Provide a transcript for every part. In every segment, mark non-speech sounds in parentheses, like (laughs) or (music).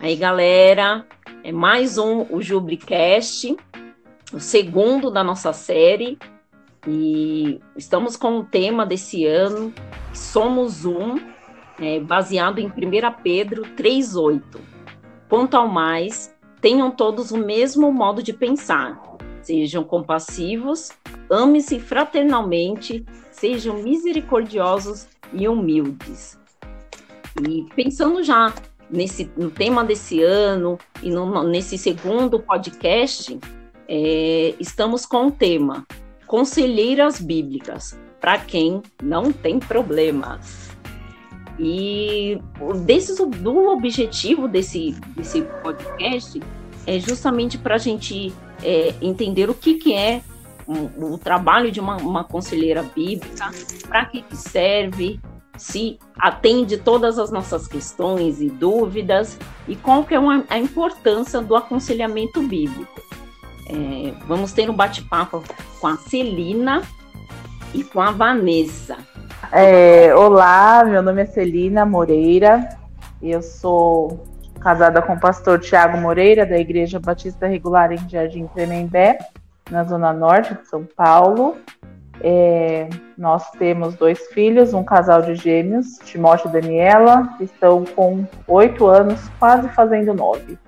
Aí, galera, é mais um o Jubricast, o segundo da nossa série. E estamos com o tema desse ano, Somos Um, é, baseado em 1 Pedro 3,8. Quanto ao mais, tenham todos o mesmo modo de pensar. Sejam compassivos, ame-se fraternalmente, sejam misericordiosos e humildes. E pensando já nesse, no tema desse ano e no, nesse segundo podcast, é, estamos com o tema Conselheiras Bíblicas, para quem não tem problemas. E desse, do objetivo desse, desse podcast é justamente para a gente é, entender o que, que é o, trabalho de uma, uma conselheira bíblica, para que serve, se atende todas as nossas questões e dúvidas e qual que é uma, a importância do aconselhamento bíblico. É, vamos ter um bate-papo com a Celina e com a Vanessa. É, olá, meu nome é Celina Moreira, eu sou casada com o pastor Tiago Moreira, da Igreja Batista Regular em Jardim Tremembé, na Zona Norte de São Paulo. É, nós temos dois filhos, um casal de gêmeos, Timóteo e Daniela, que estão com oito anos, quase fazendo nove.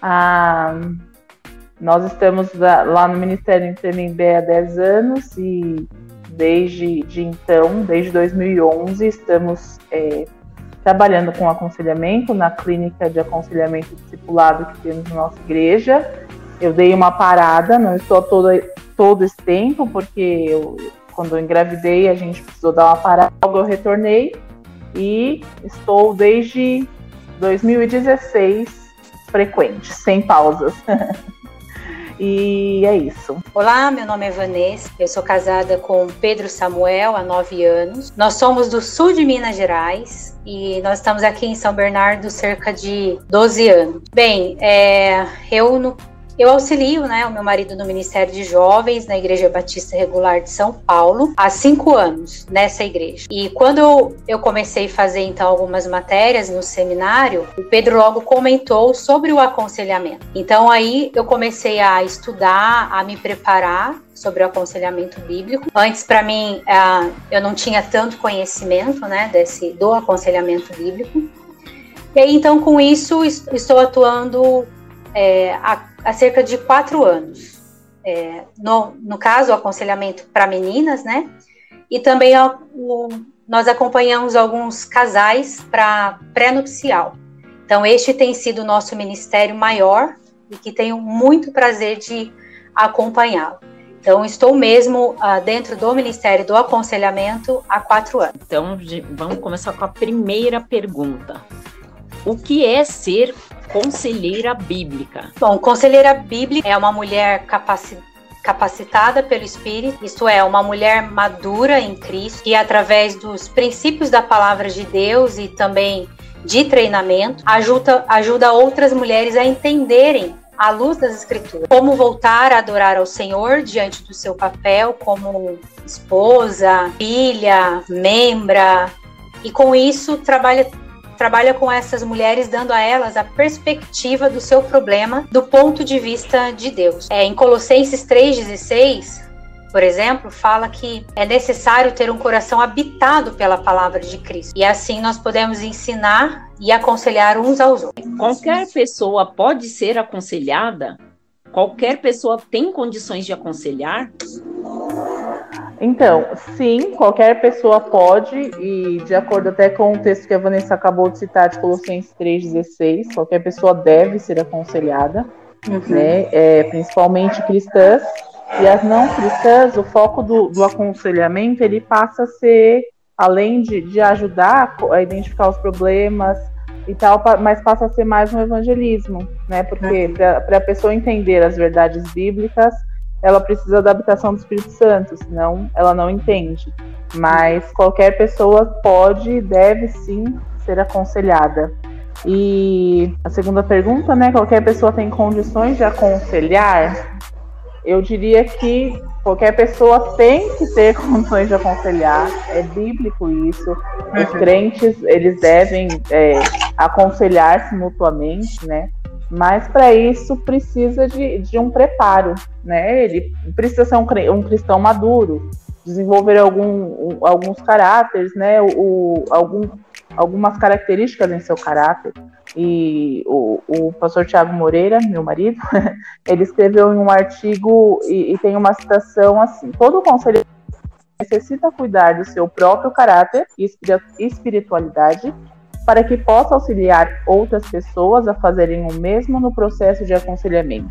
Ah, nós estamos lá no Ministério em Tremembé há dez anos e desde de então, desde 2011, estamos é, trabalhando com aconselhamento na clínica de aconselhamento discipulado que temos na nossa igreja. Eu dei uma parada, não estou todo, todo esse tempo, porque eu, quando eu engravidei a gente precisou dar uma parada, logo eu retornei e estou desde 2016 frequente, sem pausas. (laughs) E é isso. Olá, meu nome é Vanessa, eu sou casada com Pedro Samuel há nove anos. Nós somos do sul de Minas Gerais e nós estamos aqui em São Bernardo cerca de 12 anos. Bem, é, eu no eu auxilio né, o meu marido no Ministério de Jovens na Igreja Batista Regular de São Paulo há cinco anos nessa igreja. E quando eu comecei a fazer então algumas matérias no seminário, o Pedro logo comentou sobre o aconselhamento. Então aí eu comecei a estudar, a me preparar sobre o aconselhamento bíblico. Antes, para mim, eu não tinha tanto conhecimento né, desse, do aconselhamento bíblico. E aí, então, com isso, estou atuando é, há, há, cerca de quatro anos. É, no, no caso, o aconselhamento para meninas, né? E também o, nós acompanhamos alguns casais para pré-nupcial. Então, este tem sido o nosso ministério maior e que tenho muito prazer de acompanhá-lo. Então, estou mesmo uh, dentro do Ministério do Aconselhamento há quatro anos. Então, vamos começar com a primeira pergunta. O que é ser conselheira bíblica? Bom, conselheira bíblica é uma mulher capacitada capacitada pelo Espírito, isto é, uma mulher madura em Cristo, que através dos princípios da palavra de Deus e também de treinamento, ajuda, ajuda outras mulheres a entenderem à luz das escrituras, como voltar a adorar ao Senhor diante do seu papel como esposa, filha, membra, e com isso trabalha trabalha com essas mulheres, dando a elas a perspectiva do seu problema do ponto de vista de Deus. É, em Colossenses 3,16, por exemplo, fala que é necessário ter um coração habitado pela palavra de Cristo. E assim nós podemos ensinar e aconselhar uns aos outros. Qualquer pessoa pode ser aconselhada? Qualquer pessoa tem condições de aconselhar? Então, sim, qualquer pessoa pode, e de acordo até com o texto que a Vanessa acabou de citar, de Colossenses 3,16, qualquer pessoa deve ser aconselhada, uhum. né? É, principalmente cristãs. E as não cristãs, o foco do, do aconselhamento ele passa a ser, além de, de ajudar a identificar os problemas e tal, mas passa a ser mais um evangelismo, né? Porque uhum. para a pessoa entender as verdades bíblicas, ela precisa da habitação do Espírito Santo, senão ela não entende. Mas qualquer pessoa pode e deve sim ser aconselhada. E a segunda pergunta, né? Qualquer pessoa tem condições de aconselhar? Eu diria que qualquer pessoa tem que ter (laughs) condições de aconselhar. É bíblico isso. Os crentes, eles devem é, aconselhar-se mutuamente, né? Mas para isso precisa de, de um preparo, né? Ele precisa ser um, um cristão maduro, desenvolver algum, um, alguns caráteres, né? O, algum, algumas características em seu caráter. E o, o pastor Tiago Moreira, meu marido, (laughs) ele escreveu em um artigo e, e tem uma citação assim: todo conselheiro necessita cuidar do seu próprio caráter e espiritualidade para que possa auxiliar outras pessoas a fazerem o mesmo no processo de aconselhamento.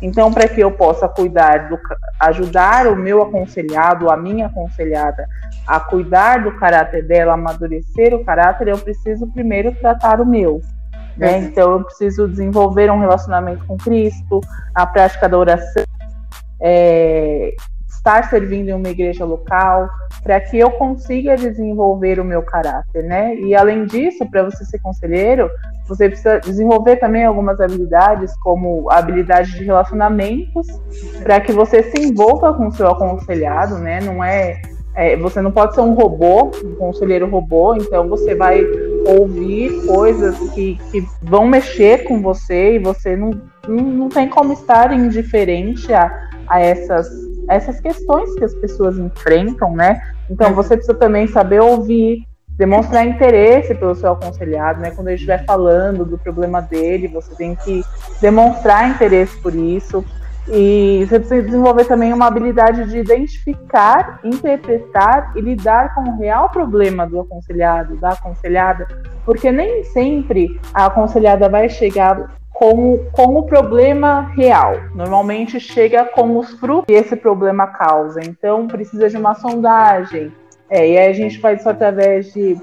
Então, para que eu possa cuidar do ajudar o meu aconselhado, a minha aconselhada a cuidar do caráter dela, amadurecer o caráter, eu preciso primeiro tratar o meu. Né? Então, eu preciso desenvolver um relacionamento com Cristo, a prática da oração, é, estar servindo em uma igreja local, para que eu consiga desenvolver o meu caráter, né? E além disso, para você ser conselheiro, você precisa desenvolver também algumas habilidades, como a habilidade de relacionamentos, para que você se envolva com o seu aconselhado, né? Não é, é, você não pode ser um robô, um conselheiro robô, então você vai ouvir coisas que, que vão mexer com você e você não, não, não tem como estar indiferente a, a essas essas questões que as pessoas enfrentam, né? Então você precisa também saber ouvir, demonstrar interesse pelo seu aconselhado, né? Quando ele estiver falando do problema dele, você tem que demonstrar interesse por isso. E você precisa desenvolver também uma habilidade de identificar, interpretar e lidar com o real problema do aconselhado, da aconselhada, porque nem sempre a aconselhada vai chegar com, com o problema real. Normalmente chega com os frutos que esse problema causa. Então precisa de uma sondagem. É, e aí a gente faz isso através de,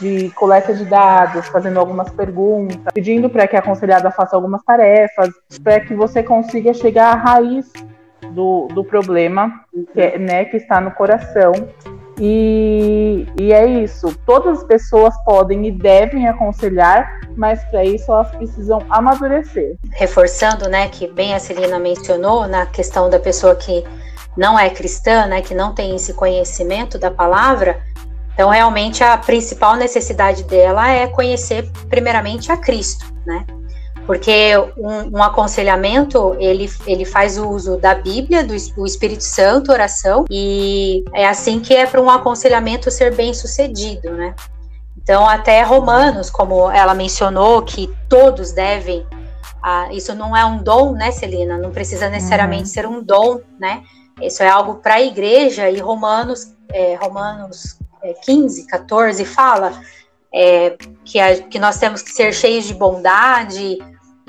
de coleta de dados, fazendo algumas perguntas, pedindo para que a aconselhada faça algumas tarefas, para que você consiga chegar à raiz do, do problema que, é, né, que está no coração e, e é isso. Todas as pessoas podem e devem aconselhar, mas para isso elas precisam amadurecer. Reforçando, né, que bem a Celina mencionou na questão da pessoa que não é cristã, né, que não tem esse conhecimento da palavra. Então, realmente a principal necessidade dela é conhecer primeiramente a Cristo, né? Porque um, um, aconselhamento ele, ele faz o uso da Bíblia, do, do Espírito Santo, oração, e é assim que é para um aconselhamento ser bem sucedido, né? Então, até Romanos, como ela mencionou, que todos devem, ah, isso não é um dom, né, Celina? Não precisa necessariamente uhum. ser um dom, né? Isso é algo para a igreja, e Romanos, é, Romanos 15, é, 14 fala é, que, a, que nós temos que ser cheios de bondade,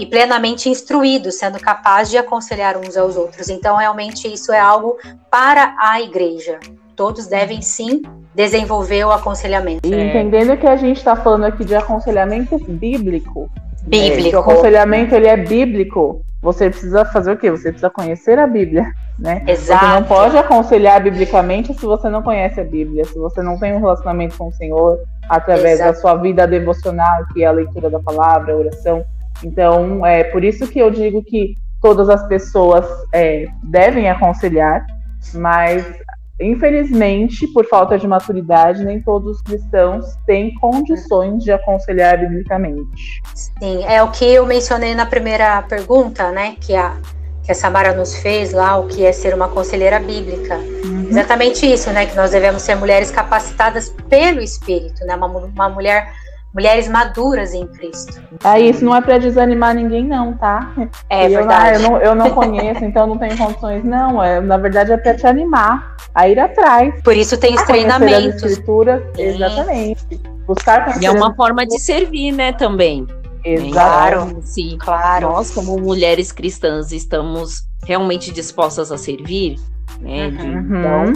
e plenamente instruídos, sendo capazes de aconselhar uns aos outros. Então, realmente, isso é algo para a igreja. Todos devem sim desenvolver o aconselhamento. E entendendo que a gente está falando aqui de aconselhamento bíblico. Bíblico. É, o aconselhamento ele é bíblico. Você precisa fazer o quê? Você precisa conhecer a Bíblia, né? Exato. Você não pode aconselhar biblicamente se você não conhece a Bíblia, se você não tem um relacionamento com o Senhor através Exato. da sua vida devocional, que é a leitura da palavra, a oração. Então, é por isso que eu digo que todas as pessoas é, devem aconselhar, mas infelizmente, por falta de maturidade, nem todos os cristãos têm condições de aconselhar biblicamente. Sim, é o que eu mencionei na primeira pergunta, né, que a que a Samara nos fez lá, o que é ser uma conselheira bíblica. Uhum. Exatamente isso, né, que nós devemos ser mulheres capacitadas pelo Espírito, né, uma, uma mulher mulheres maduras em Cristo. Ah, isso não é para desanimar ninguém, não, tá? É e verdade. Eu, eu, não, eu não conheço, então não tenho condições. Não, é, na verdade é para te animar a ir atrás. Por isso tem os treinamentos. Escrituras, exatamente. Buscar E é uma forma de servir, né, também. Exato. Claro, sim. Claro. Nós, como mulheres cristãs, estamos realmente dispostas a servir, né? Uhum. Então,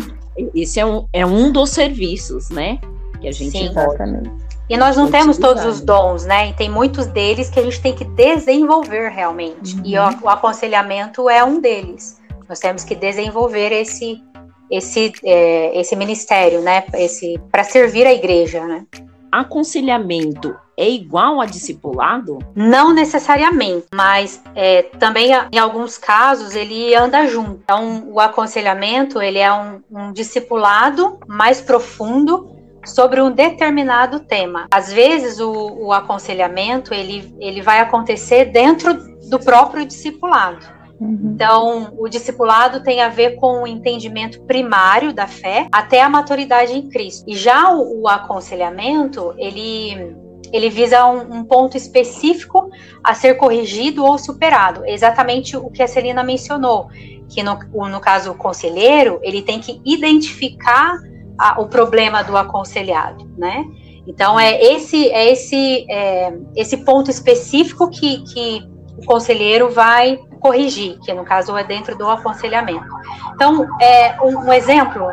esse é um, é um dos serviços, né? Que a gente sim, pode. Exatamente e nós não temos todos os dons, né? E tem muitos deles que a gente tem que desenvolver realmente. Uhum. E o, o, aconselhamento é um deles. Nós temos que desenvolver esse esse é, esse ministério, né? Esse para servir a igreja, né? Aconselhamento é igual a discipulado? Não necessariamente, mas é, também em alguns casos ele anda junto. Então o aconselhamento ele é um, um discipulado mais profundo sobre um determinado tema. Às vezes o, o aconselhamento ele, ele vai acontecer dentro do próprio discipulado. Uhum. Então, o discipulado tem a ver com o entendimento primário da fé até a maturidade em Cristo. E já o, o aconselhamento, ele ele visa um, um, ponto específico a ser corrigido ou superado. Exatamente o que a Celina mencionou, que no, no caso o conselheiro, ele tem que identificar a, o problema do aconselhado, né? Então é esse é esse é, esse ponto específico que, que o conselheiro vai corrigir, que no caso é dentro do aconselhamento. Então, é, um, um exemplo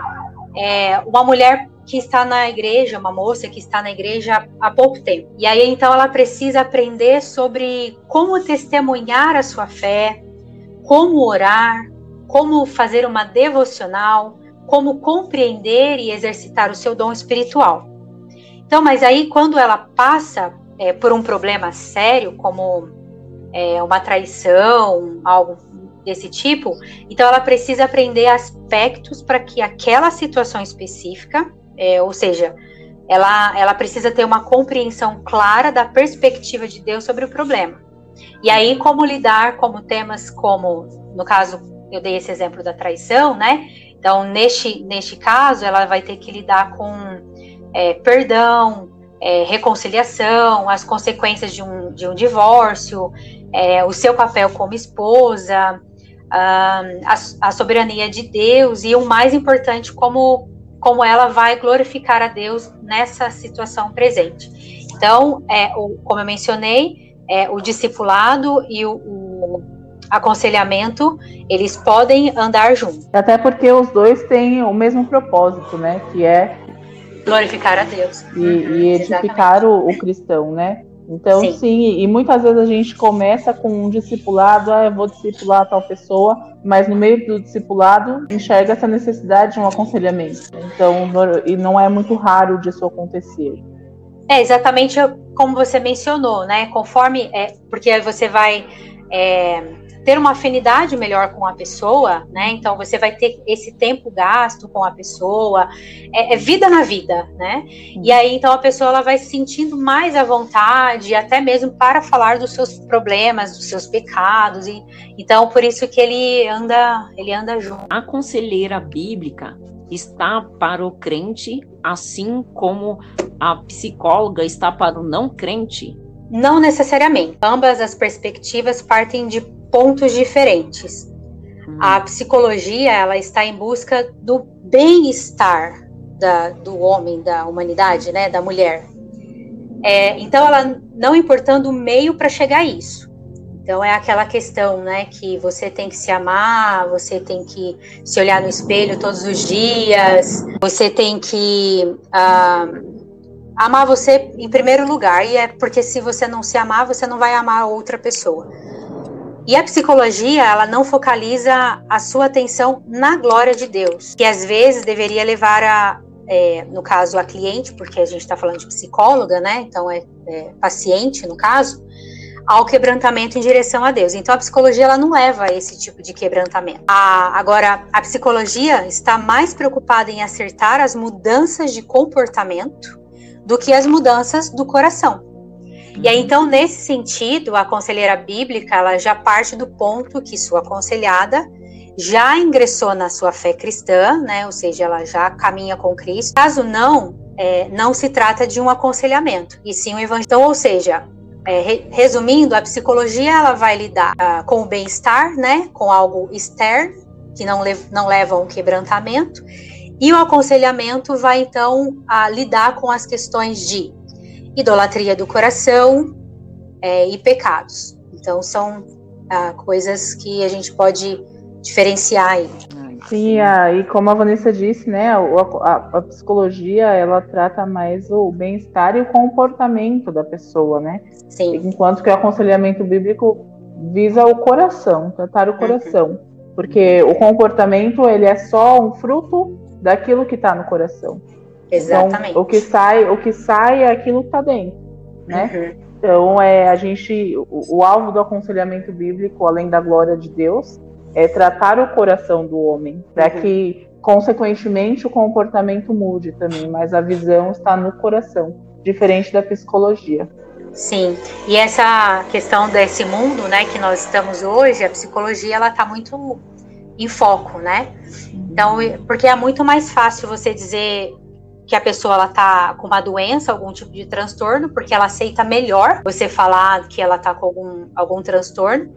é uma mulher que está na igreja, uma moça que está na igreja há pouco tempo. E aí então ela precisa aprender sobre como testemunhar a sua fé, como orar, como fazer uma devocional, como compreender e exercitar o seu dom espiritual. Então, mas aí quando ela passa é, por um problema sério, como é, uma traição, algo desse tipo, então ela precisa aprender aspectos para que aquela situação específica, é, ou seja, ela, ela precisa ter uma compreensão clara da perspectiva de Deus sobre o problema. E aí, como lidar como temas como, no caso, eu dei esse exemplo da traição, né? Então, neste, neste caso, ela vai ter que lidar com é, perdão, é, reconciliação, as consequências de um, de um divórcio, é, o seu papel como esposa, a, a, soberania de Deus e o mais importante, como, como ela vai glorificar a Deus nessa situação presente. Então, é, o, como eu mencionei, é, o discipulado e o, o aconselhamento, eles podem andar juntos. Até porque os dois têm o mesmo propósito, né? Que é glorificar a Deus. E, e edificar o, o, cristão, né? Então, sim. sim. e muitas vezes a gente começa com um discipulado, ah, eu vou discipular tal pessoa, mas no meio do discipulado enxerga essa necessidade de um aconselhamento. Então, e não é muito raro disso acontecer. É exatamente como você mencionou, né? Conforme, é, porque aí você vai é, ter uma afinidade melhor com a pessoa, né? Então você vai ter esse tempo gasto com a pessoa, é, é vida na vida, né? E aí então a pessoa ela vai se sentindo mais à vontade, até mesmo para falar dos seus problemas, dos seus pecados, e então por isso que ele anda, ele anda junto. A conselheira bíblica está para o crente, assim como a psicóloga está para o não crente? Não necessariamente. Ambas as perspectivas partem de pontos diferentes. Hum. A psicologia ela está em busca do bem-estar do homem, da humanidade, né, da mulher. É, então, ela não importando o meio para chegar a isso. Então, é aquela questão, né, que você tem que se amar, você tem que se olhar no espelho todos os dias, você tem que uh, amar você em primeiro lugar, e é porque se você não se amar, você não vai amar outra pessoa. E a psicologia, ela não focaliza a sua atenção na glória de Deus, que às vezes deveria levar a, é, no caso, a cliente, porque a gente está falando de psicóloga, né? Então é, é, paciente, no caso, ao quebrantamento em direção a Deus. Então a psicologia ela não leva a esse tipo de quebrantamento. A, agora, a psicologia está mais preocupada em acertar as mudanças de comportamento do que as mudanças do coração. E aí, então, nesse sentido, a conselheira bíblica, ela já parte do ponto que sua aconselhada já ingressou na sua fé cristã, né? Ou seja, ela já caminha com Cristo. Caso não, é, não se trata de um aconselhamento, e sim um evangelho. Então, ou seja, é, re, resumindo, a psicologia ela vai lidar uh, com o bem-estar, né? Com algo externo que não, lev não leva a um quebrantamento. E o aconselhamento vai então a lidar com as questões de idolatria do coração é, e pecados. Então, são ah, coisas que a gente pode diferenciar aí. Sim, e como a Vanessa disse, né, a, a, a psicologia ela trata mais o bem-estar e o comportamento da pessoa, né? Sim. Enquanto que o aconselhamento bíblico visa o coração, tratar o coração, uhum. porque o comportamento ele é só um fruto daquilo que está no coração. Exatamente. Então, o que sai, o que sai é aquilo que está dentro, né? Uhum. Então, é a gente, o, o, alvo do aconselhamento bíblico, além da glória de Deus, é tratar o coração do homem, para uhum. que, consequentemente, o comportamento mude também, mas a visão está no coração, diferente da psicologia. Sim, e essa questão desse mundo, né, que nós estamos hoje, a psicologia ela está muito em foco, né? Então, porque é muito mais fácil você dizer que a pessoa ela tá com uma doença, algum tipo de transtorno, porque ela aceita melhor você falar que ela tá com algum, algum transtorno,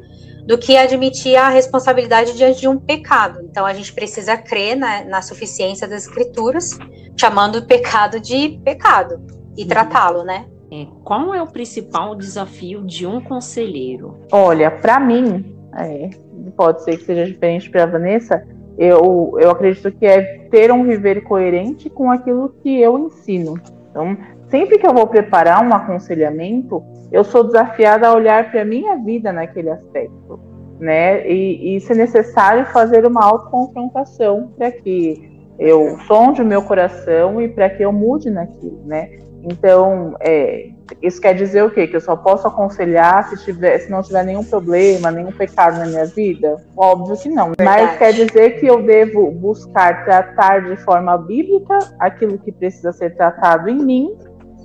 do que admitir a responsabilidade diante de um pecado. Então a gente precisa crer na, na suficiência das escrituras, chamando o pecado de pecado e uhum. tratá-lo, né? É, qual é o principal desafio de um conselheiro? Olha, para mim, é, pode ser que seja diferente para a Vanessa, eu, eu acredito que é ter um viver coerente com aquilo que eu ensino. Então, sempre que eu vou preparar um aconselhamento, eu sou desafiada a olhar para a minha vida naquele aspecto, né? E, e se necessário, fazer uma autoconfrontação para que eu sonde o meu coração e para que eu mude naquilo, né? Então, é, isso quer dizer o quê? Que eu só posso aconselhar se, tiver, se não tiver nenhum problema, nenhum pecado na minha vida? Óbvio que não. Verdade. Mas quer dizer que eu devo buscar tratar de forma bíblica aquilo que precisa ser tratado em mim,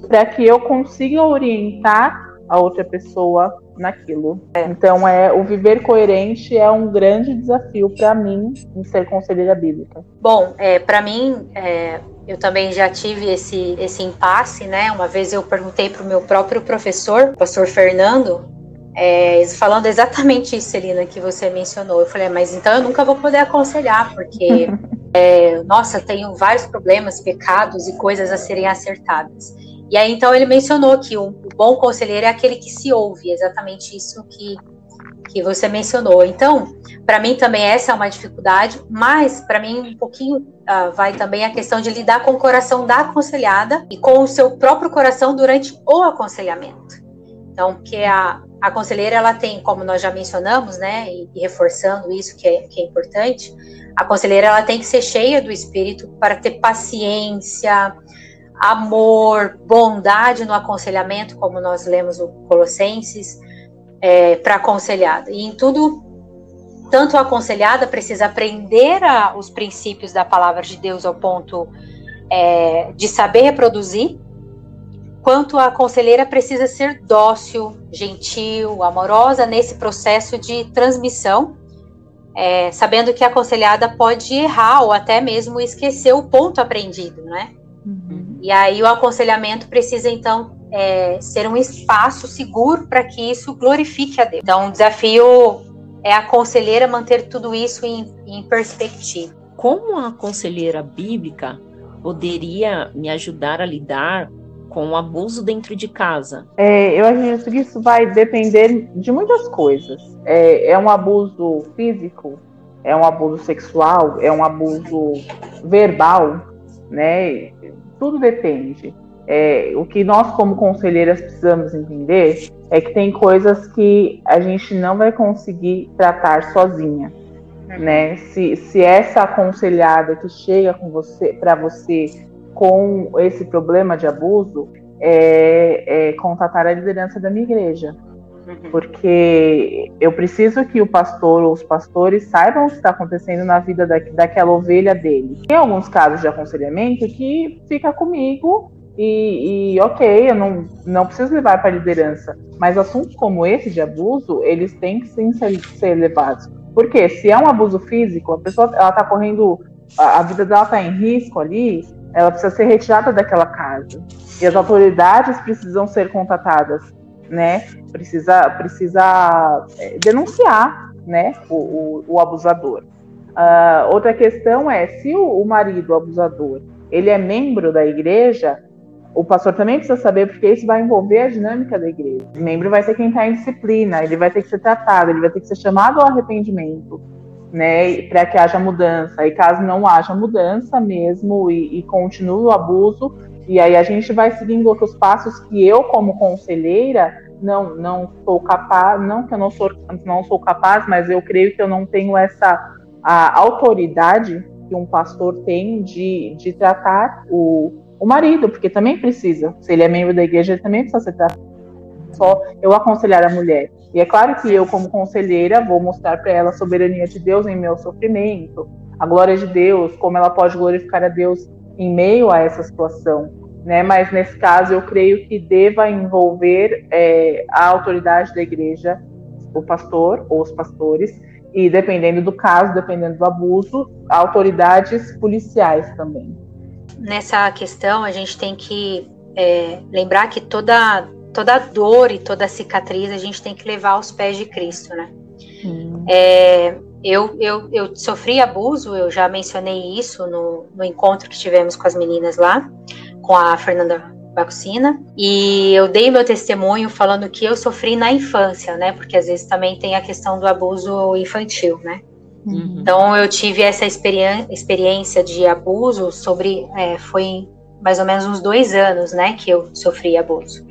para que eu consiga orientar a outra pessoa naquilo. É. Então, é o viver coerente é um grande desafio para mim em ser conselheira bíblica. Bom, é, para mim, é, eu também já tive esse, esse impasse, né? Uma vez eu perguntei para o meu próprio professor, o pastor Fernando, é, falando exatamente isso, Celina, que você mencionou. Eu falei, mas então eu nunca vou poder aconselhar, porque, (laughs) é, nossa, tenho vários problemas, pecados e coisas a serem acertadas. E aí, então, ele mencionou que o, bom conselheiro é aquele que se ouve, exatamente isso que, que você mencionou. Então, para mim também essa é uma dificuldade, mas para mim um pouquinho uh, vai também a questão de lidar com o coração da aconselhada e com o seu próprio coração durante o aconselhamento. Então, porque a, a conselheira, ela tem, como nós já mencionamos, né, e, e reforçando isso que é, que é importante, a conselheira, ela tem que ser cheia do Espírito para ter paciência, amor, bondade no aconselhamento, como nós lemos o Colossenses, é, para aconselhada. E em tudo, tanto a aconselhada precisa aprender a, os princípios da palavra de Deus ao ponto é, de saber reproduzir, quanto a conselheira precisa ser dócil, gentil, amorosa nesse processo de transmissão, é, sabendo que a aconselhada pode errar ou até mesmo esquecer o ponto aprendido, né? E aí o aconselhamento precisa então é, ser um espaço seguro para que isso glorifique a Deus. Então o desafio é a conselheira manter tudo isso em, em perspectiva. Como a conselheira bíblica poderia me ajudar a lidar com o abuso dentro de casa? É, eu acredito que isso vai depender de muitas coisas. É, é, um abuso físico, é um abuso sexual, é um abuso verbal, né? Tudo depende. É, o que nós, como conselheiras, precisamos entender é que tem coisas que a gente não vai conseguir tratar sozinha. Uhum. Né? Se, se essa aconselhada que chega com você para você com esse problema de abuso é, é contatar a liderança da minha igreja. Porque eu preciso que o pastor ou os pastores saibam o que está acontecendo na vida da, daquela ovelha dele. Tem alguns casos de aconselhamento que fica comigo e, e, ok, eu não, não preciso levar para a liderança, mas assuntos como esse de abuso, eles têm que sim ser, ser levados. Porque se é um abuso físico, a pessoa ela está correndo, a, a, vida dela está em risco ali, ela precisa ser retirada daquela casa. E as autoridades precisam ser contatadas né? Precisa, precisa é, denunciar, né? O, o, o abusador. Uh, outra questão é se o, o marido o abusador ele é membro da igreja, o pastor também precisa saber porque isso vai envolver a dinâmica da igreja. O membro vai ser quem está em disciplina, ele vai ter que ser tratado, ele vai ter que ser chamado ao arrependimento, né, para que haja mudança. E caso não haja mudança mesmo e, e continue o abuso, e aí a gente vai seguindo outros passos que eu, como conselheira, não não sou capaz, não que eu não sou, não sou capaz, mas eu creio que eu não tenho essa a autoridade que um pastor tem de, de tratar o, o marido, porque também precisa. Se ele é membro da igreja, ele também precisa ser tratado. Só eu aconselhar a mulher. E é claro que eu, como conselheira, vou mostrar para ela a soberania de Deus em meu sofrimento, a glória de Deus, como ela pode glorificar a Deus em meio a essa situação. Né? Mas nesse caso, eu creio que deva envolver é, a autoridade da igreja, o pastor ou os pastores, e dependendo do caso, dependendo do abuso, autoridades policiais também. Nessa questão, a gente tem que é, lembrar que toda toda dor e toda cicatriz a gente tem que levar aos pés de Cristo, né? Hum. É, eu, eu, eu sofri abuso, eu já mencionei isso no, no encontro que tivemos com as meninas lá, com a Fernanda Bacucina, e eu dei meu testemunho falando que eu sofri na infância, né? Porque às vezes também tem a questão do abuso infantil, né? Uhum. Então eu tive essa experiência de abuso sobre é, foi mais ou menos uns dois anos, né, que eu sofri abuso.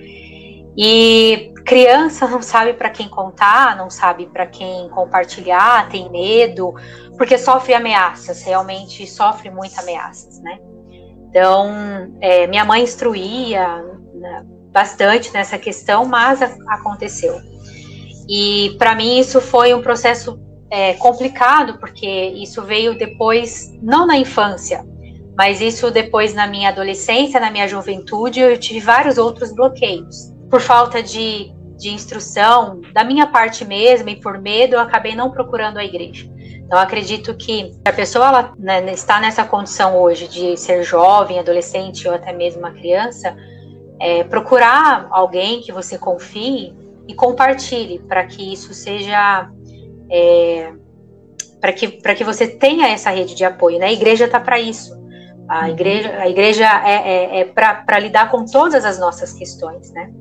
E criança não sabe para quem contar, não sabe para quem compartilhar, tem medo, porque sofre ameaças, realmente sofre muitas ameaças, né? Então, é, minha mãe instruía né, bastante nessa questão, mas a, aconteceu. E para mim isso foi um processo é, complicado, porque isso veio depois, não na infância, mas isso depois na minha adolescência, na minha juventude, eu tive vários outros bloqueios por falta de, de instrução, da minha parte mesmo, e por medo, eu acabei não procurando a igreja. Então, acredito que a pessoa ela, né, está nessa condição hoje de ser jovem, adolescente ou até mesmo uma criança, é, procurar alguém que você confie e compartilhe para que isso seja. É, para que, que você tenha essa rede de apoio. Né? A igreja está para isso. A uhum. igreja, a igreja é, é, é para lidar com todas as nossas questões, né?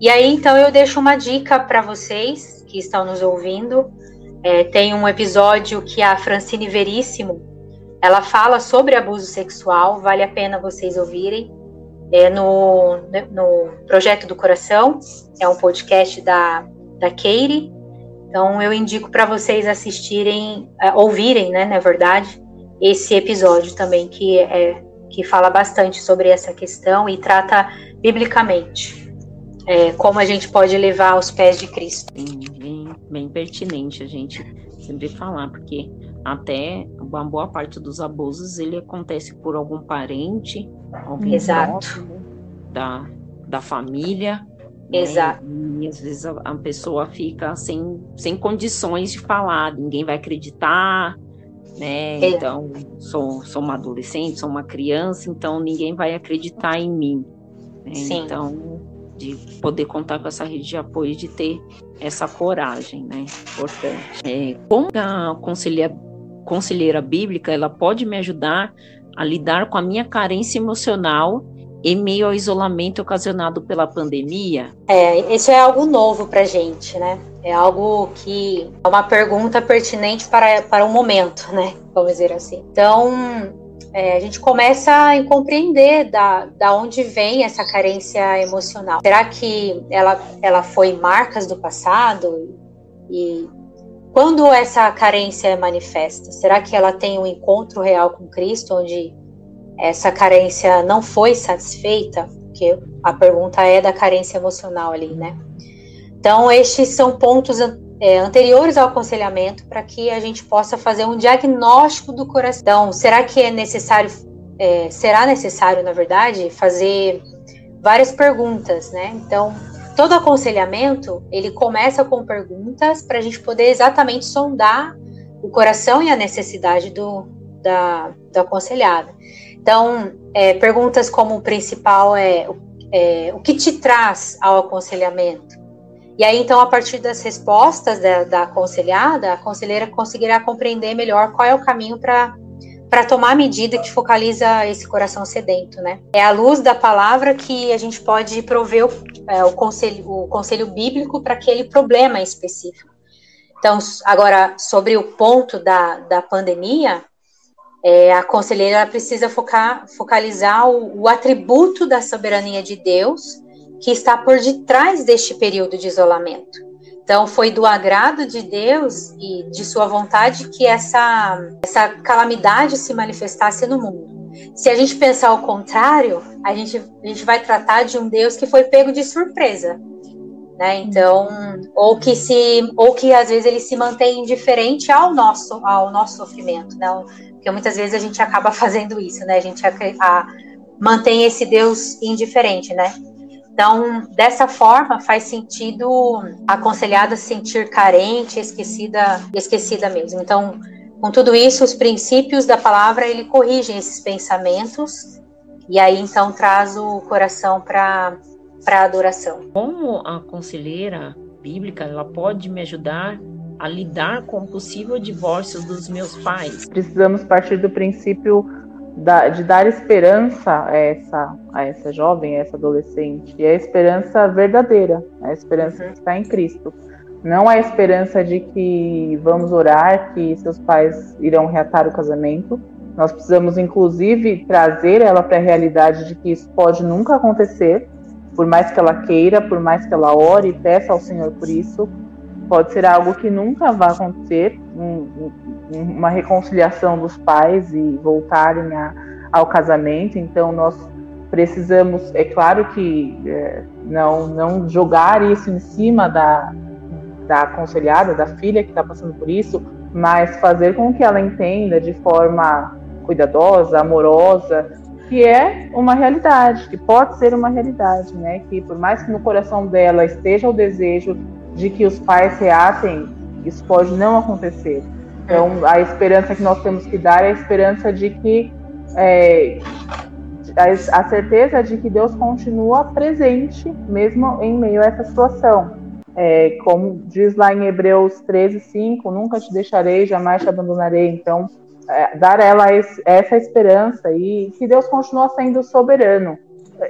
E aí, então, eu deixo uma dica para vocês que estão nos ouvindo. É, tem um episódio que a Francine Veríssimo, ela fala sobre abuso sexual, vale a pena vocês ouvirem. É no, no Projeto do Coração, é um podcast da, da Keire. Então, eu indico para vocês assistirem, é, ouvirem, né, na verdade, esse episódio também, que, é, que fala bastante sobre essa questão e trata biblicamente é, como a gente pode levar aos pés de Cristo. Sim, bem, pertinente a gente sempre falar, porque até uma boa parte dos abusos ele acontece por algum parente, alguém Exato. próximo da, da família. Né? Exato. Né? E às vezes a, a, pessoa fica sem, sem condições de falar, ninguém vai acreditar, né? É. Então, sou, sou uma adolescente, sou uma criança, então ninguém vai acreditar em mim. Né? Sim. Então, de poder contar com essa rede de apoio, de ter essa coragem, né? Importante. É, como a conselheira, conselheira bíblica, ela pode me ajudar a lidar com a minha carência emocional em meio ao isolamento ocasionado pela pandemia? É, isso é algo novo para gente, né? É algo que é uma pergunta pertinente para, para o momento, né? Vamos dizer assim. Então, é, a gente começa a compreender da, da onde vem essa carência emocional. Será que ela, ela foi marcas do passado? E quando essa carência é manifesta, será que ela tem um encontro real com Cristo, onde essa carência não foi satisfeita? Porque a pergunta é da carência emocional ali, né? Então, estes são pontos é, anteriores ao aconselhamento para que a gente possa fazer um diagnóstico do coração. Então, será que é necessário, é, será necessário, na verdade, fazer várias perguntas, né? Então, todo aconselhamento ele começa com perguntas para a gente poder exatamente sondar o coração e a necessidade do, da, do aconselhado. Então, é, perguntas como o principal é, é o que te traz ao aconselhamento? E aí, então, a partir das respostas da, da aconselhada, a conselheira conseguirá compreender melhor qual é o caminho para para tomar a medida que focaliza esse coração sedento, né? É a luz da palavra que a gente pode prover o, é, o conselho, o conselho bíblico para aquele problema específico. Então, agora, sobre o ponto da, da pandemia, é, a conselheira precisa focar, focalizar o, o atributo da soberania de Deus que está por detrás deste período de isolamento. Então, foi do agrado de Deus e de sua vontade que essa, essa calamidade se manifestasse no mundo. Se a gente pensar o contrário, a gente, a gente vai tratar de um Deus que foi pego de surpresa. né? Então, ou que se, ou que às vezes ele se mantém indiferente ao nosso, ao nosso sofrimento, né? Porque muitas vezes a gente acaba fazendo isso, né? A gente a, a, mantém esse Deus indiferente, né? Então, dessa forma, faz sentido a aconselhada se sentir carente, esquecida, esquecida mesmo. Então, com tudo isso, os princípios da palavra ele corrigem esses pensamentos e aí então traz o coração para para adoração. Como a conselheira bíblica, ela pode me ajudar a lidar com o possível divórcio dos meus pais? Precisamos partir do princípio de dar esperança a essa, a essa jovem, a essa adolescente, e a esperança verdadeira, a esperança uhum. que está em Cristo. Não a esperança de que vamos orar, que seus pais irão reatar o casamento. Nós precisamos, inclusive, trazer ela para a realidade de que isso pode nunca acontecer, por mais que ela queira, por mais que ela ore e peça ao Senhor por isso, pode ser algo que nunca vai acontecer, um, um, uma reconciliação dos pais e voltarem a, ao casamento. Então nós precisamos, é claro que é, não não jogar isso em cima da da aconselhada, da filha que está passando por isso, mas fazer com que ela entenda de forma cuidadosa, amorosa, que é uma realidade, que pode ser uma realidade, né? Que por mais que no coração dela esteja o desejo de que os pais reatem, isso pode não acontecer. Então, a esperança que nós temos que dar é a esperança de que é, a, certeza de que Deus continua presente mesmo em meio a essa situação. É, como diz lá em Hebreus 13, 5, nunca te deixarei, jamais te abandonarei. Então, é, dar ela essa esperança e que Deus continua sendo soberano.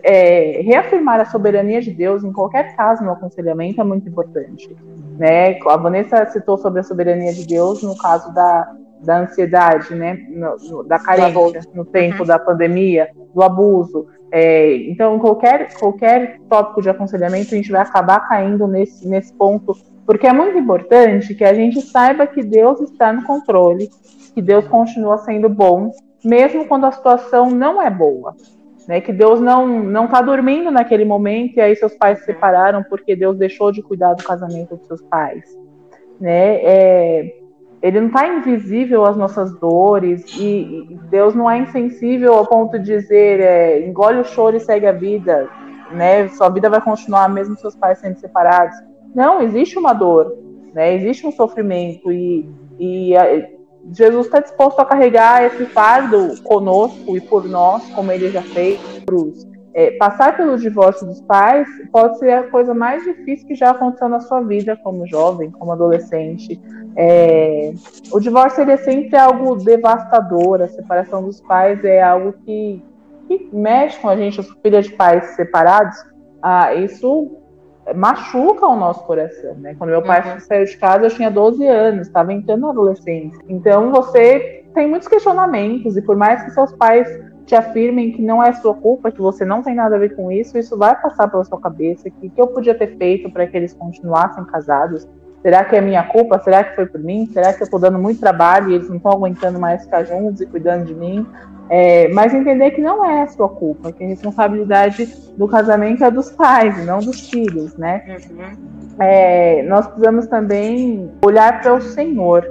É, reafirmar a soberania de Deus em qualquer caso no aconselhamento é muito importante. Né? A Vanessa citou sobre a soberania de Deus no caso da, da ansiedade, né? No, no, da carência no tempo uhum. da pandemia, do abuso. É, então, qualquer, qualquer tópico de aconselhamento, a gente vai acabar caindo nesse, nesse ponto, porque é muito importante que a gente saiba que Deus está no controle, que Deus continua sendo bom, mesmo quando a situação não é boa. Né, que Deus não não está dormindo naquele momento e aí seus pais se separaram porque Deus deixou de cuidar do casamento dos seus pais, né? É, ele não está invisível às nossas dores e, e, Deus não é insensível ao ponto de dizer é, engole o choro e segue a vida, né? Sua vida vai continuar mesmo seus pais sendo separados. Não, existe uma dor, né? Existe um sofrimento e, e Jesus está disposto a carregar esse fardo conosco e por nós, como ele já fez, cruz. É, passar pelo divórcio dos pais pode ser a coisa mais difícil que já aconteceu na sua vida como jovem, como adolescente. É, o divórcio é sempre algo devastador, a separação dos pais é algo que, que mexe com a gente, os filhos de pais separados. Ah, isso machuca o nosso coração, né? Quando meu pai uhum. saiu de casa, eu tinha 12 anos, estava entrando na adolescência. Então você tem muitos questionamentos e por mais que seus pais te afirmem que não é sua culpa, que você não tem nada a ver com isso, isso vai passar pela sua cabeça, que que eu podia ter feito para que eles continuassem casados? Será que é minha culpa? Será que foi por mim? Será que eu estou dando muito trabalho e eles não estão aguentando mais ficar juntos e cuidando de mim? É, mas entender que não é a sua culpa, que a responsabilidade do casamento é dos pais não dos filhos, né? Uhum. É, nós precisamos também olhar para o Senhor,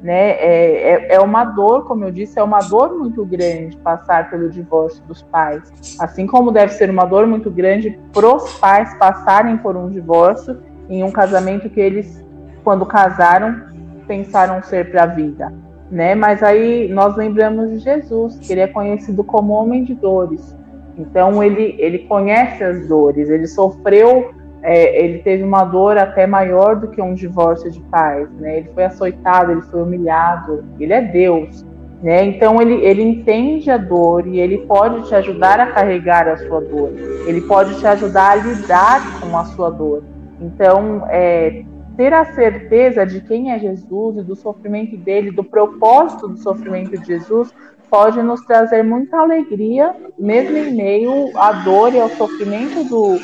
né? É, é, é, uma dor, como eu disse, é uma dor muito grande passar pelo divórcio dos pais, assim como deve ser uma dor muito grande para os pais passarem por um divórcio em um casamento que eles, quando casaram, pensaram ser para a vida né? Mas aí nós lembramos de Jesus, que ele é conhecido como homem de dores. Então ele, ele conhece as dores, ele sofreu, é, ele teve uma dor até maior do que um divórcio de pais, né? Ele foi açoitado, ele foi humilhado, ele é Deus, né? Então ele, ele entende a dor e ele pode te ajudar a carregar a sua dor, ele pode te ajudar a lidar com a sua dor. Então, é, ter a certeza de quem é Jesus e do sofrimento dele, do propósito do sofrimento de Jesus, pode nos trazer muita alegria, mesmo em meio à dor e ao sofrimento do,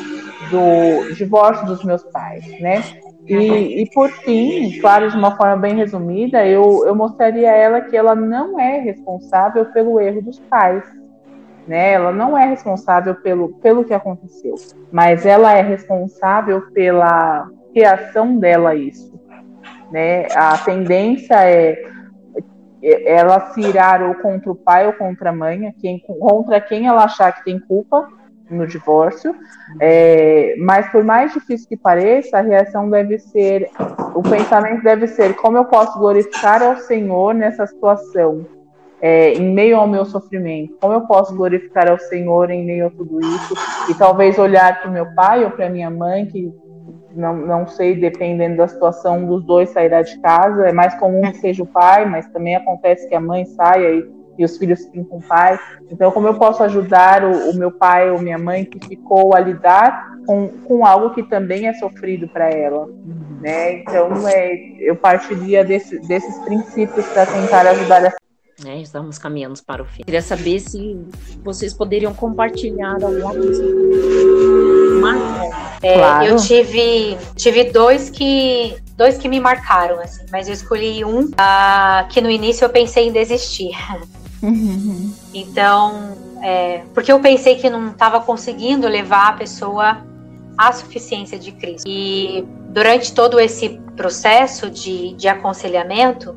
do divórcio dos meus pais, né? E, e por fim, claro, de uma forma bem resumida, eu, eu mostraria a ela que ela não é responsável pelo erro dos pais. né? Ela não é responsável pelo, pelo que aconteceu, mas ela é responsável pela reação dela a isso, né? A tendência é ela se irar ou contra o pai ou contra a mãe, quem, contra quem ela achar que tem culpa no divórcio. É, mas por mais difícil que pareça, a reação deve ser, o pensamento deve ser como eu posso glorificar ao Senhor nessa situação é, em meio ao meu sofrimento? Como eu posso glorificar ao Senhor em meio a tudo isso? E talvez olhar para o meu pai ou para minha mãe, que não, não sei, dependendo da situação, um dos dois sairá de casa. É mais comum que seja o pai, mas também acontece que a mãe saia e, e os filhos fiquem com o pai. Então, como eu posso ajudar o, o meu pai ou minha mãe que ficou a lidar com, com algo que também é sofrido para ela? Né? Então, é, eu partiria desse, desses princípios para tentar ajudar essa né? Estamos caminhando para o fim. Queria saber se vocês poderiam compartilhar alguma coisa. É, claro. Eu tive, tive dois que dois que me marcaram, assim, mas eu escolhi um uh, que no início eu pensei em desistir. Uhum. Então, é, porque eu pensei que não estava conseguindo levar a pessoa à suficiência de Cristo. E durante todo esse processo de, de aconselhamento,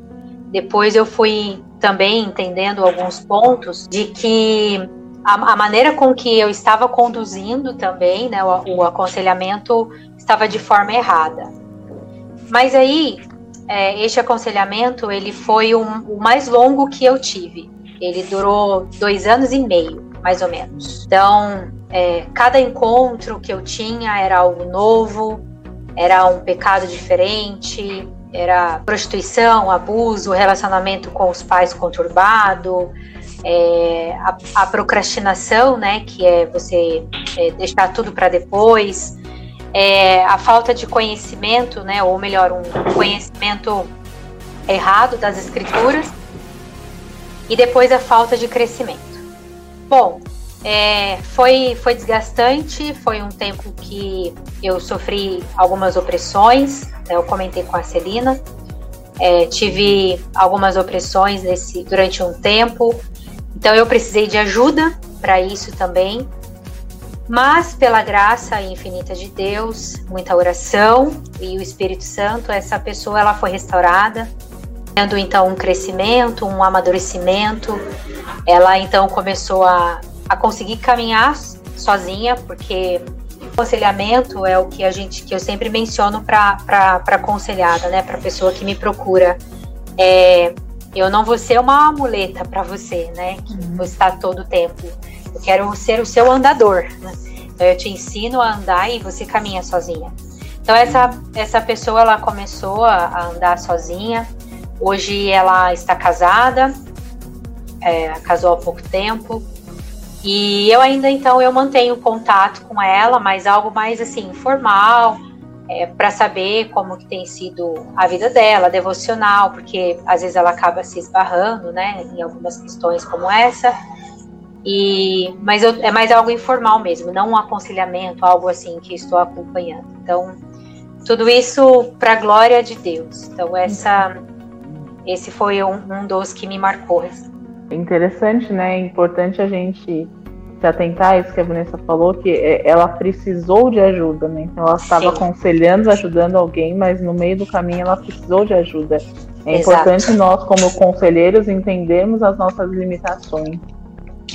depois eu fui também entendendo alguns pontos de que a, a maneira com que eu estava conduzindo também, né, o, o aconselhamento estava de forma errada. Mas aí, é, este aconselhamento ele foi um, o mais longo que eu tive. Ele durou dois anos e meio, mais ou menos. Então, é, cada encontro que eu tinha era algo novo, era um pecado diferente, era prostituição, abuso, relacionamento com os pais conturbado, é, a, a, procrastinação, né, que é você é, deixar tudo para depois, é, a falta de conhecimento, né, ou melhor, um conhecimento errado das escrituras, e depois a falta de crescimento. Bom, é, foi, foi desgastante, foi um tempo que eu sofri algumas opressões, né, eu comentei com a Celina, é, tive algumas opressões nesse, durante um tempo, então eu precisei de ajuda para isso também, mas pela graça infinita de Deus, muita oração e o Espírito Santo, essa pessoa ela foi restaurada, tendo então um crescimento, um amadurecimento, ela então começou a a conseguir caminhar sozinha, porque aconselhamento é o que a gente que eu sempre menciono para aconselhada, né, para pessoa que me procura. É, eu não vou ser uma muleta para você, né, que uhum. você está todo o tempo. Eu quero ser o seu andador. Né? Então eu te ensino a andar e você caminha sozinha. Então essa essa pessoa ela começou a andar sozinha. Hoje ela está casada, é, casou há pouco tempo. E eu ainda então eu mantenho contato com ela, mas algo mais assim informal, é, para saber como que tem sido a vida dela, devocional, porque às vezes ela acaba se esbarrando, né, em algumas questões como essa. E mas eu, é mais algo informal mesmo, não um aconselhamento, algo assim que estou acompanhando. Então tudo isso para a glória de Deus. Então essa esse foi um, um dos que me marcou interessante, né? É importante a gente se atentar a isso que a Vanessa falou, que é, ela precisou de ajuda, né? Então ela estava aconselhando, ajudando alguém, mas no meio do caminho ela precisou de ajuda. É Exato. importante nós, como conselheiros, entendermos as nossas limitações.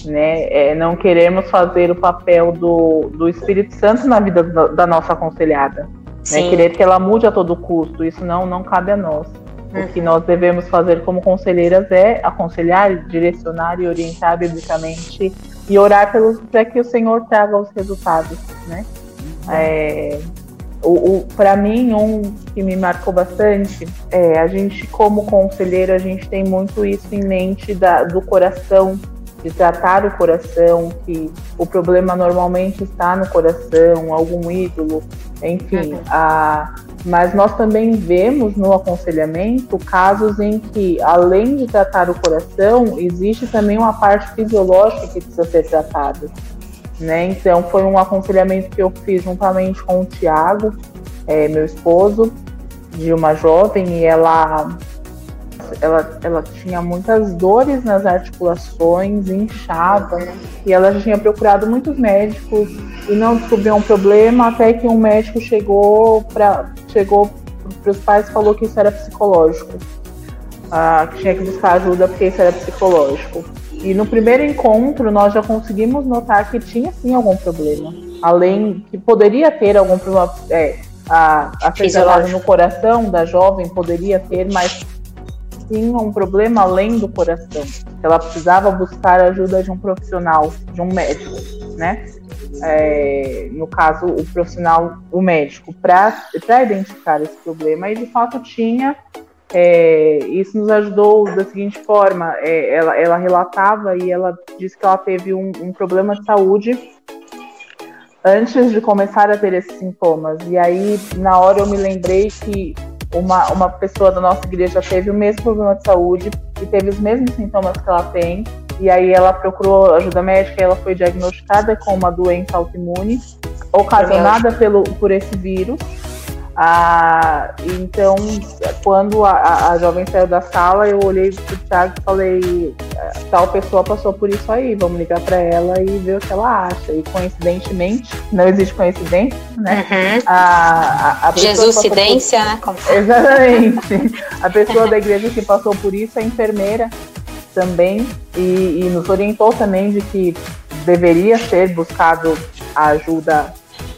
Né? É, não queremos fazer o papel do, do Espírito Santo na vida da, da nossa aconselhada. Né? Querer que ela mude a todo custo, isso não, não cabe a nós. O que nós devemos fazer como conselheiras é aconselhar, direcionar e orientar biblicamente e orar para que o Senhor traga os resultados, né? É, o, o para mim, um que me marcou bastante, é, a gente como conselheiro, a gente tem muito isso em mente da, do coração, de tratar o coração, que o problema normalmente está no coração, algum ídolo, enfim, uhum. a, mas nós também vemos no aconselhamento casos em que, além de tratar o coração, existe também uma parte fisiológica que precisa ser tratada. Né? Então, foi um aconselhamento que eu fiz juntamente com o Tiago, é, meu esposo, de uma jovem, e ela ela, ela tinha muitas dores nas articulações, inchava, e ela tinha procurado muitos médicos e não descobriu um problema, até que um médico chegou para chegou os pais e falou que isso era psicológico. Ah, que tinha que buscar ajuda porque isso era psicológico. E no primeiro encontro nós já conseguimos notar que tinha sim algum problema. Além que poderia ter algum problema. É, a, a no coração da jovem poderia ter, mas tinha um problema além do coração. Ela precisava buscar a ajuda de um profissional, de um médico, né? É, no caso, o profissional, o médico, para identificar esse problema. E de fato tinha é, isso nos ajudou da seguinte forma: é, ela, ela, relatava e ela disse que ela teve um, um, problema de saúde antes de começar a ter esses sintomas. E aí, na hora, eu me lembrei que uma, uma pessoa da nossa igreja teve o mesmo problema de saúde e teve os mesmos sintomas que ela tem. E aí, ela procurou ajuda médica e ela foi diagnosticada com uma doença autoimune ocasionada pelo, por esse vírus. Ah, então, quando a, a, a, jovem saiu da sala, eu olhei pro Thiago e falei: tal pessoa passou por isso aí, vamos ligar para ela e ver o que ela acha. E coincidentemente, não existe coincidência, né? Uhum. A, a, Jesuscidência, por... né? (laughs) Exatamente. a pessoa da igreja que passou por isso é enfermeira também e, e nos orientou também de que deveria ser buscado a ajuda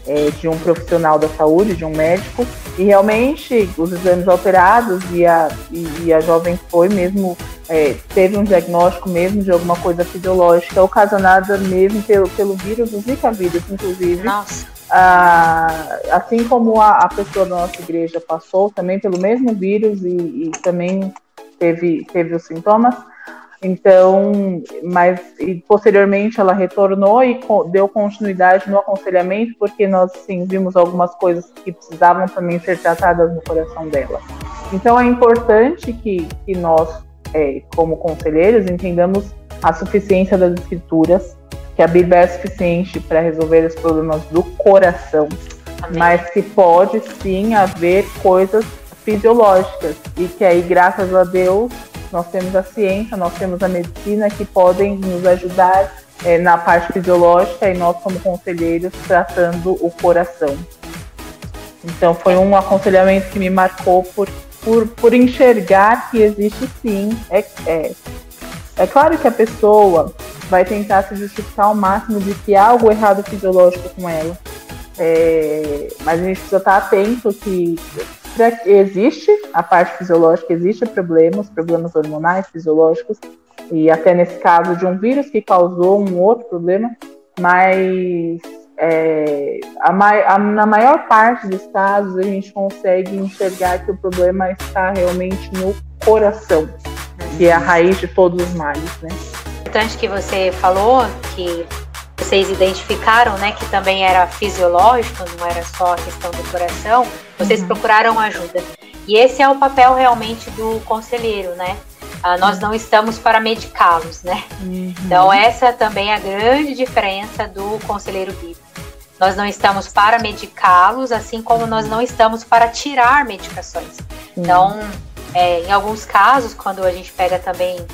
é, de um profissional da saúde, de um médico, e realmente os exames alterados e a, e, e a jovem foi mesmo, é, teve um diagnóstico mesmo de alguma coisa fisiológica ocasionada mesmo pelo, pelo vírus, o Zika vírus, inclusive. Nossa. Ah, assim como a, a, pessoa da nossa igreja passou também pelo mesmo vírus e, e também teve, teve os sintomas, então, mas posteriormente ela retornou e deu continuidade no aconselhamento, porque nós sim vimos algumas coisas que precisavam também ser tratadas no coração dela. Então é importante que, que nós, é, como conselheiros, entendamos a suficiência das escrituras, que a Bíblia é suficiente para resolver os problemas do coração, Amém. mas que pode sim haver coisas fisiológicas e que aí, graças a Deus, nós temos a ciência, nós temos a medicina que podem nos ajudar é, na parte fisiológica e nós, como conselheiros, tratando o coração. Então, foi um aconselhamento que me marcou por, por, por enxergar que existe sim. É, é, é claro que a pessoa vai tentar se justificar ao máximo de que há algo errado fisiológico com ela. É, mas a gente precisa estar atento que existe a parte fisiológica, existe problemas, problemas hormonais, fisiológicos, e até nesse caso de um vírus que causou um outro problema, mas é, a, a, na maior parte dos casos a gente consegue enxergar que o problema está realmente no coração, que é a raiz de todos os males, né? Importante que você falou que vocês identificaram, né, que também era fisiológico, não era só a questão do coração, vocês uhum. procuraram ajuda. E esse é o papel realmente do conselheiro, né? Ah, nós não estamos para medicá-los, né? Uhum. Então essa também é a grande diferença do conselheiro bíblico. Nós não estamos para medicá-los, assim como nós não estamos para tirar medicações. Uhum. Então, é, em alguns casos, quando a gente pega também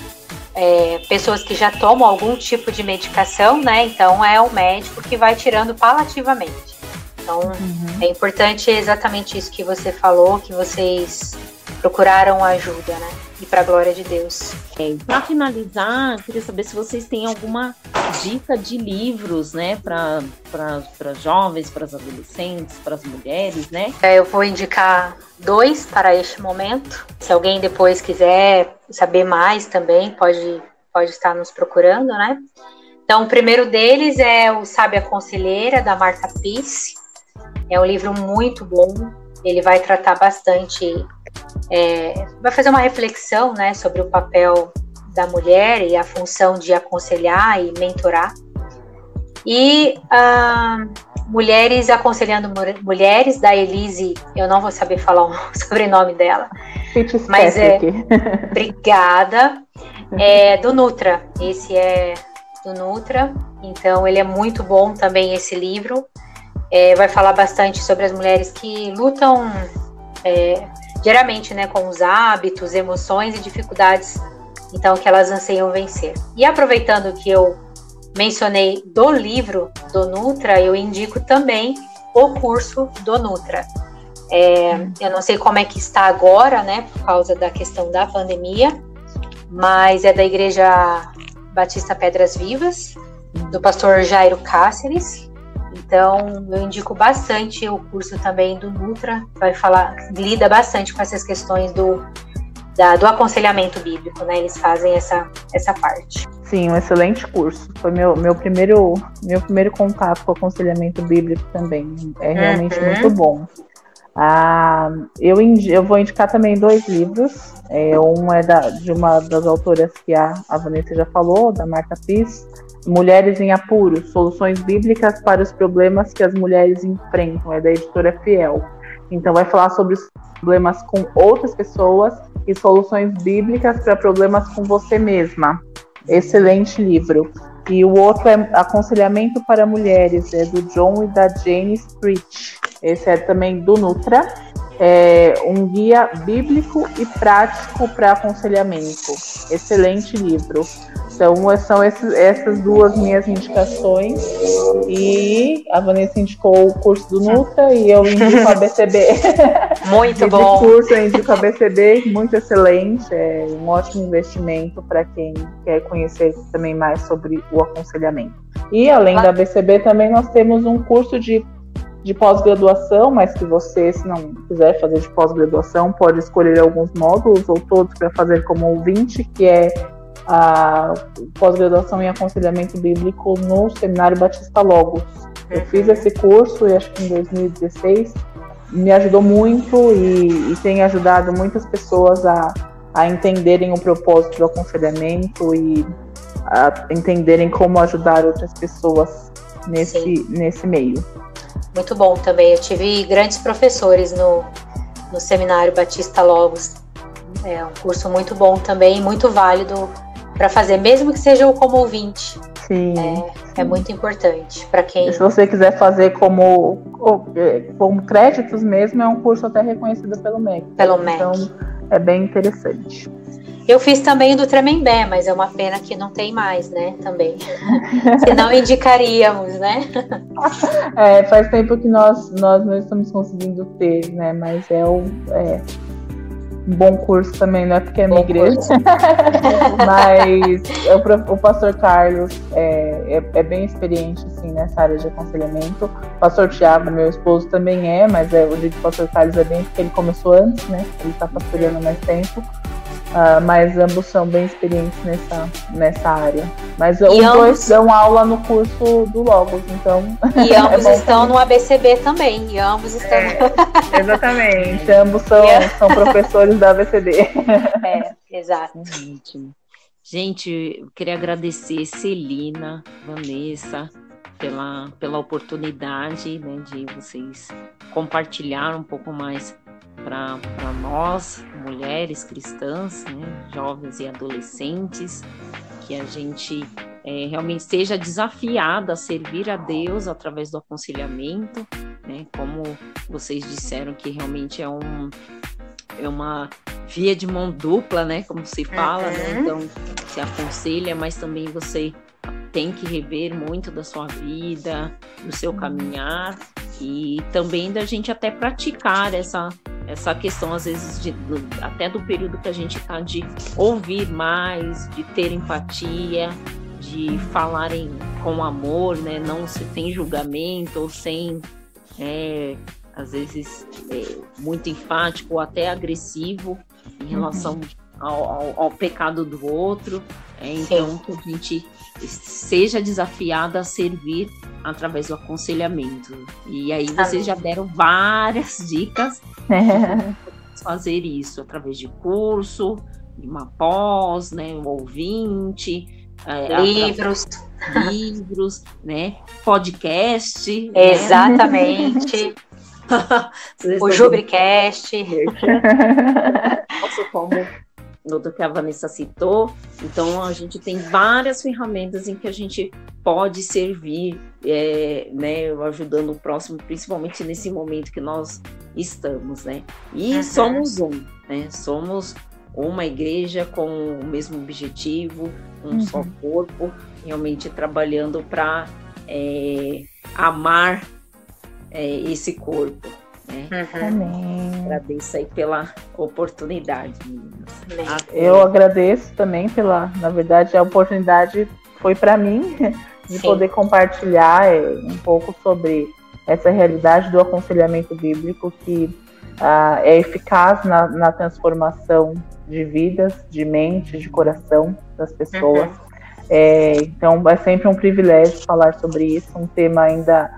é, pessoas que já tomam algum tipo de medicação, né? Então é o médico que vai tirando palativamente. Então uhum. é importante exatamente isso que você falou, que vocês procuraram ajuda, né? E para a glória de Deus. É, para finalizar, queria saber se vocês têm alguma dica de livros, né, para jovens, para as adolescentes, para as mulheres, né? É, eu vou indicar dois para este momento. Se alguém depois quiser saber mais também, pode, pode estar nos procurando, né? Então, o primeiro deles é o Sábia Conselheira, da Marta Pisse. É um livro muito bom. Ele vai tratar bastante, é, vai fazer uma reflexão né, sobre o papel da mulher e a função de aconselhar e mentorar. E ah, Mulheres Aconselhando Mulheres, da Elise, eu não vou saber falar o (laughs) sobrenome dela, mas é. (laughs) (laughs) Obrigada. É do Nutra, esse é do Nutra, então ele é muito bom também, esse livro. É, vai falar bastante sobre as mulheres que lutam é, diariamente, né, com os hábitos, emoções e dificuldades, então que elas anseiam vencer. E aproveitando que eu mencionei do livro do Nutra, eu indico também o curso do Nutra. É, eu não sei como é que está agora, né, por causa da questão da pandemia, mas é da Igreja Batista Pedras Vivas, do pastor Jairo Cáceres. Então, eu indico bastante o curso também do Nutra, vai falar, lida bastante com essas questões do, da, do aconselhamento bíblico, né? Eles fazem essa, essa parte. Sim, um excelente curso. Foi meu, meu, primeiro, meu primeiro contato com o aconselhamento bíblico também. É realmente uhum. muito bom. Ah, eu, eu vou indicar também dois livros. É, um é da, de uma das autoras que a, a Vanessa já falou, da Marta Piss, Mulheres em Apuros, Soluções Bíblicas para os Problemas que as Mulheres Enfrentam, é da editora Fiel. Então vai falar sobre os problemas com outras pessoas e soluções bíblicas para problemas com você mesma. Excelente livro. E o outro é Aconselhamento para Mulheres, é do John e da Jane Street. Esse é também do Nutra. É um guia bíblico e prático para aconselhamento. Excelente livro. Então, são esses, essas duas minhas indicações. E a Vanessa indicou o curso do Nutra e eu indico a BCB. (laughs) Muito bom. O curso eu indico a BCB, muito excelente. É um ótimo investimento para quem quer conhecer também mais sobre o aconselhamento. E além da BCB, também nós temos um curso de de pós-graduação, mas que você, se não quiser fazer de pós-graduação, pode escolher alguns módulos ou todos para fazer como ouvinte, que é a pós-graduação em aconselhamento bíblico no Seminário Batista Logos. Eu fiz esse curso, acho que em 2016, me ajudou muito e, e tem ajudado muitas pessoas a, a entenderem o propósito do aconselhamento e a entenderem como ajudar outras pessoas nesse, nesse meio muito bom também. Eu tive grandes professores no, no Seminário Batista Logos. É um curso muito bom também, muito válido para fazer, mesmo que seja como ouvinte. Sim. É, é muito importante para quem. E se você quiser fazer como, como créditos mesmo, é um curso até reconhecido pelo MEC. Pelo MEC. Então é bem interessante. Eu fiz também o do Tremembé, mas é uma pena que não tem mais, né? Também. (laughs) Senão indicaríamos, né? (laughs) É, faz tempo que nós, nós não estamos conseguindo ter, né? Mas é, o, é um bom curso também, não é porque é minha igreja. (laughs) mas o, o pastor Carlos é, é, é, bem experiente, assim, nessa área de aconselhamento. O pastor Tiago, meu esposo, também é, mas é, o digo que o pastor Carlos é bem porque ele começou antes, né? Ele está pastoreando mais tempo. Uh, mas ambos são bem experientes nessa, nessa área. Mas e os ambos... dois dão aula no curso do Logos, então. E (laughs) é ambos é estão no (laughs) ABCB também. E ambos estão. É, exatamente. ambos são, são professores da ABCB. (laughs) É, exato. Gente, eu queria agradecer Celina, Vanessa, pela, pela oportunidade né, de vocês compartilhar um pouco mais para nós, mulheres cristãs, né, jovens e adolescentes, que a gente é, realmente seja desafiada a servir a Deus através do aconselhamento, né, como vocês disseram que realmente é um é uma via de mão dupla, né, como se fala, né, uhum. né, então se aconselha, mas também você tem que rever muito da sua vida, do seu caminhar e também da gente até praticar essa essa questão, às vezes, de, até do período que a gente está, de ouvir mais, de ter empatia, de falarem com amor, né? Não se tem julgamento ou sem, é, às vezes, é, muito enfático ou até agressivo em relação uhum. Ao, ao, ao, pecado do outro. É, então, que a gente seja desafiada a servir através do aconselhamento. E aí vocês já deram várias (laughs) dicas é. fazer isso através de curso, de uma pós, né, um ouvinte, é, livros, livros, né, podcast, né? exatamente. Né? (laughs) o Jubricast. (laughs) Nossa, como toda que a Vanessa citou. Então, a gente tem várias ferramentas em que a gente pode servir, é, né, ajudando o próximo, principalmente nesse momento que nós estamos, né? E uhum. somos um, né? Somos uma igreja com o mesmo objetivo, um uhum. só corpo, realmente trabalhando para é, amar é, esse corpo. Né? Uhum. Agradeço aí pela oportunidade. Eu agradeço também pela, na verdade, a oportunidade foi para mim de Sim. poder compartilhar é, um pouco sobre essa realidade do aconselhamento bíblico que ah, é eficaz na, na, transformação de vidas, de mente, de coração das pessoas. Uhum. É, então é sempre um privilégio falar sobre isso, um tema ainda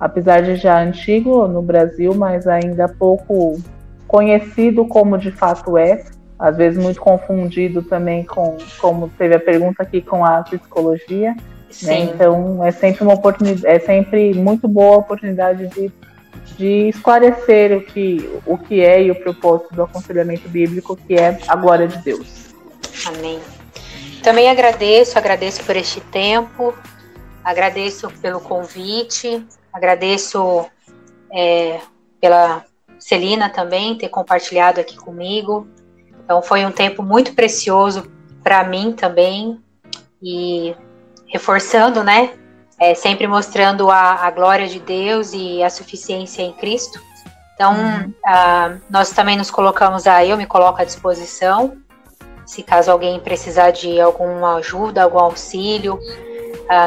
apesar de já antigo no Brasil, mas ainda pouco conhecido como de fato é, às vezes muito confundido também com, como teve a pergunta aqui, com a psicologia. Né? Então é sempre uma oportunidade, é sempre muito boa a oportunidade de, de esclarecer o que, o que é e o propósito do aconselhamento bíblico, que é a glória de Deus. Amém. Também agradeço, agradeço por este tempo, agradeço pelo convite, Agradeço é, pela Celina também ter compartilhado aqui comigo. Então foi um tempo muito precioso para mim também e reforçando, né? É, sempre mostrando a, a, glória de Deus e a suficiência em Cristo. Então, uhum. nós também nos colocamos a, eu me coloco à disposição, se caso alguém precisar de alguma ajuda, algum auxílio,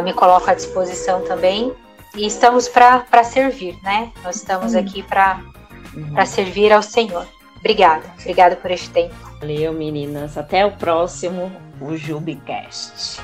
me coloco à disposição também. E estamos para servir, né? Nós estamos aqui para uhum. servir ao Senhor. Obrigada, obrigada por este tempo. Valeu, meninas. Até o próximo, o Jubicast.